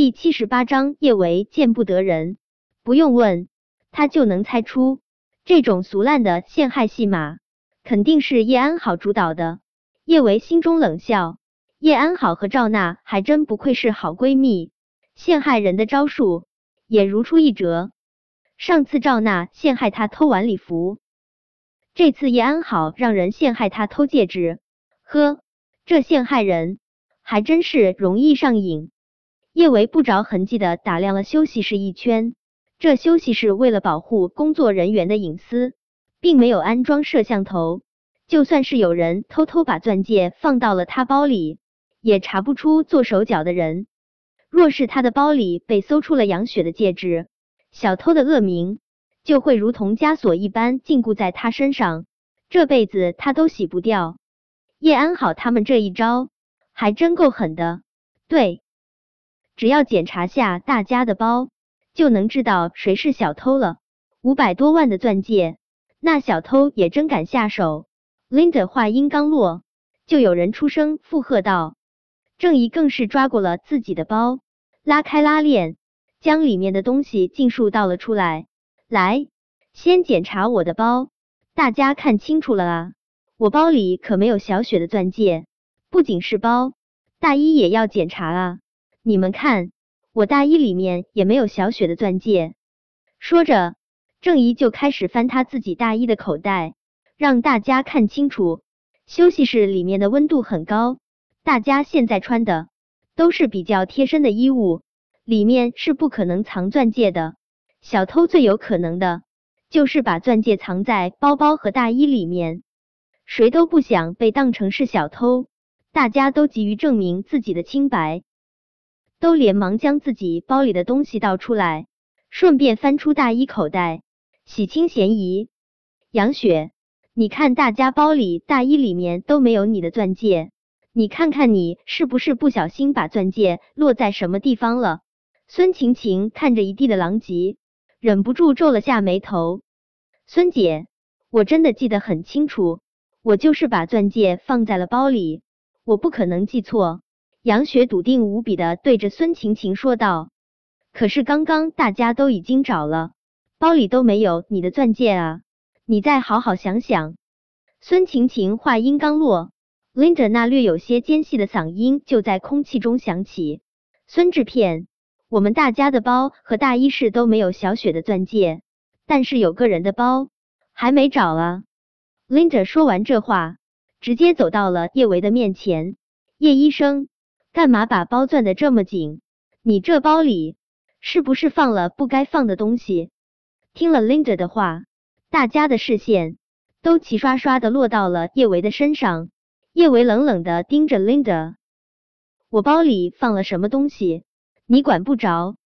第七十八章，叶维见不得人。不用问，他就能猜出，这种俗烂的陷害戏码，肯定是叶安好主导的。叶维心中冷笑，叶安好和赵娜还真不愧是好闺蜜，陷害人的招数也如出一辙。上次赵娜陷害他偷晚礼服，这次叶安好让人陷害他偷戒指。呵，这陷害人还真是容易上瘾。叶维不着痕迹的打量了休息室一圈，这休息室为了保护工作人员的隐私，并没有安装摄像头。就算是有人偷偷把钻戒放到了他包里，也查不出做手脚的人。若是他的包里被搜出了杨雪的戒指，小偷的恶名就会如同枷锁一般禁锢在他身上，这辈子他都洗不掉。叶安好他们这一招还真够狠的，对。只要检查下大家的包，就能知道谁是小偷了。五百多万的钻戒，那小偷也真敢下手。Linda 话音刚落，就有人出声附和道：“郑怡更是抓过了自己的包，拉开拉链，将里面的东西尽数倒了出来。来，先检查我的包，大家看清楚了啊！我包里可没有小雪的钻戒，不仅是包，大衣也要检查啊！”你们看，我大衣里面也没有小雪的钻戒。说着，郑怡就开始翻他自己大衣的口袋，让大家看清楚。休息室里面的温度很高，大家现在穿的都是比较贴身的衣物，里面是不可能藏钻戒的。小偷最有可能的就是把钻戒藏在包包和大衣里面，谁都不想被当成是小偷，大家都急于证明自己的清白。都连忙将自己包里的东西倒出来，顺便翻出大衣口袋，洗清嫌疑。杨雪，你看大家包里、大衣里面都没有你的钻戒，你看看你是不是不小心把钻戒落在什么地方了？孙晴晴看着一地的狼藉，忍不住皱了下眉头。孙姐，我真的记得很清楚，我就是把钻戒放在了包里，我不可能记错。杨雪笃定无比的对着孙晴晴说道：“可是刚刚大家都已经找了，包里都没有你的钻戒啊！你再好好想想。”孙晴晴话音刚落，Linda 那略有些尖细的嗓音就在空气中响起：“孙制片，我们大家的包和大衣室都没有小雪的钻戒，但是有个人的包还没找啊！”Linda 说完这话，直接走到了叶维的面前：“叶医生。”干嘛把包攥的这么紧？你这包里是不是放了不该放的东西？听了 Linda 的话，大家的视线都齐刷刷的落到了叶维的身上。叶维冷冷的盯着 Linda：“ 我包里放了什么东西，你管不着？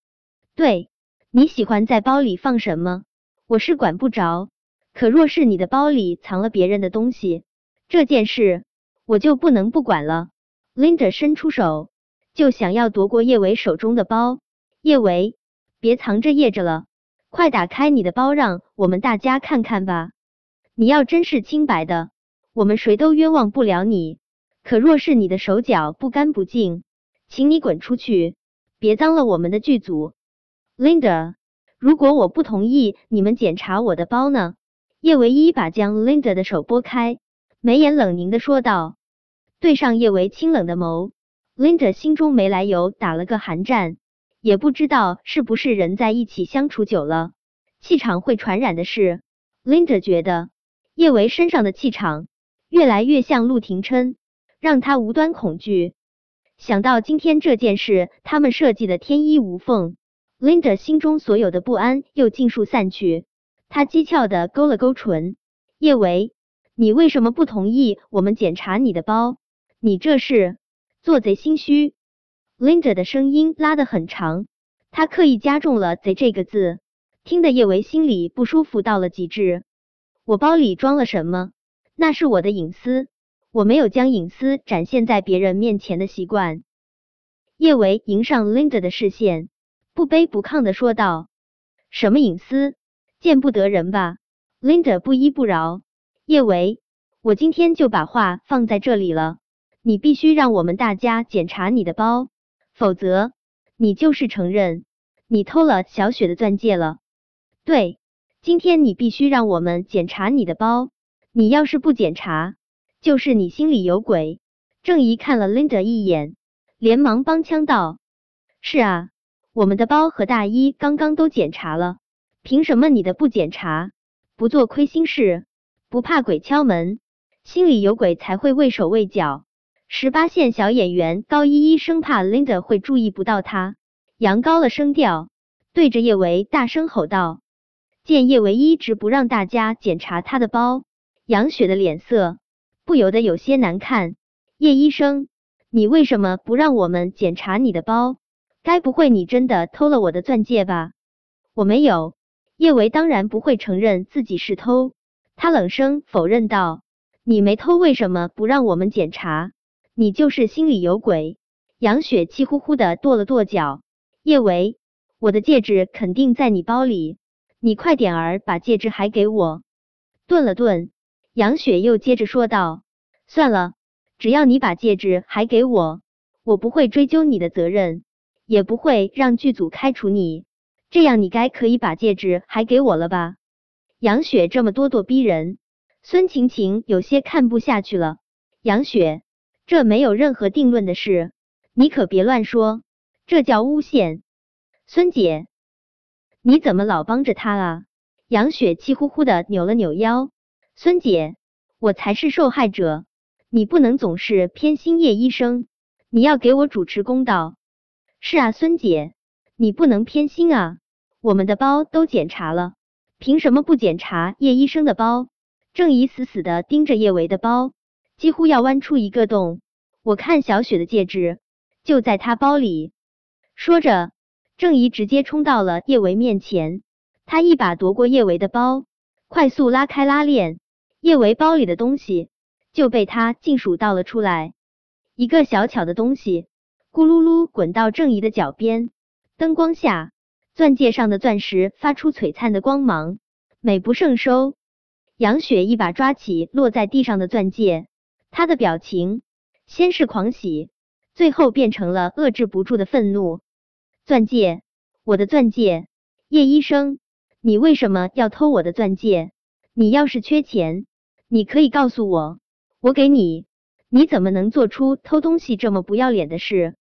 对，你喜欢在包里放什么，我是管不着。可若是你的包里藏了别人的东西，这件事我就不能不管了。” Linda 伸出手，就想要夺过叶维手中的包。叶维，别藏着掖着了，快打开你的包，让我们大家看看吧。你要真是清白的，我们谁都冤枉不了你。可若是你的手脚不干不净，请你滚出去，别脏了我们的剧组。Linda，如果我不同意你们检查我的包呢？叶维一把将 Linda 的手拨开，眉眼冷凝的说道。对上叶维清冷的眸，Linda 心中没来由打了个寒战，也不知道是不是人在一起相处久了，气场会传染的事。Linda 觉得叶维身上的气场越来越像陆廷琛，让他无端恐惧。想到今天这件事，他们设计的天衣无缝，Linda 心中所有的不安又尽数散去。他讥诮的勾了勾唇：“叶维，你为什么不同意我们检查你的包？”你这是做贼心虚，Linda 的声音拉得很长，他刻意加重了“贼”这个字，听得叶维心里不舒服到了极致。我包里装了什么？那是我的隐私，我没有将隐私展现在别人面前的习惯。叶维迎上 Linda 的视线，不卑不亢的说道：“什么隐私？见不得人吧？”Linda 不依不饶：“叶维，我今天就把话放在这里了。”你必须让我们大家检查你的包，否则你。就是承认你偷了小雪的钻戒了。对，今天你必须让我们检查你的包。你要是不检查，就是你心里有鬼。郑怡看了 Linda 一眼，连忙帮腔道：“是啊，我们的包和大衣刚刚都检查了，凭什么你的不检查？不做亏心事，不怕鬼敲门，心里有鬼才会畏手畏脚。”十八线小演员高依依生怕 Linda 会注意不到她，扬高了声调，对着叶维大声吼道：“见叶维一直不让大家检查他的包。”杨雪的脸色不由得有些难看。叶医生，你为什么不让我们检查你的包？该不会你真的偷了我的钻戒吧？我没有。叶维当然不会承认自己是偷，他冷声否认道：“你没偷，为什么不让我们检查？你就是心里有鬼。”杨雪气呼呼的跺了跺脚。叶维，我的戒指肯定在你包里，你快点儿把戒指还给我。顿了顿。杨雪又接着说道：“算了，只要你把戒指还给我，我不会追究你的责任，也不会让剧组开除你。这样你该可以把戒指还给我了吧？”杨雪这么咄咄逼人，孙晴晴有些看不下去了。杨雪，这没有任何定论的事，你可别乱说，这叫诬陷。孙姐，你怎么老帮着他啊？杨雪气呼呼的扭了扭腰。孙姐，我才是受害者，你不能总是偏心叶医生，你要给我主持公道。是啊，孙姐，你不能偏心啊，我们的包都检查了，凭什么不检查叶医生的包？郑怡死死的盯着叶维的包，几乎要剜出一个洞。我看小雪的戒指就在他包里。说着，郑怡直接冲到了叶维面前，他一把夺过叶维的包，快速拉开拉链。叶维包里的东西就被他尽数倒了出来，一个小巧的东西咕噜噜滚到郑怡的脚边，灯光下钻戒上的钻石发出璀璨的光芒，美不胜收。杨雪一把抓起落在地上的钻戒，他的表情先是狂喜，最后变成了遏制不住的愤怒。钻戒，我的钻戒！叶医生，你为什么要偷我的钻戒？你要是缺钱？你可以告诉我，我给你。你怎么能做出偷东西这么不要脸的事？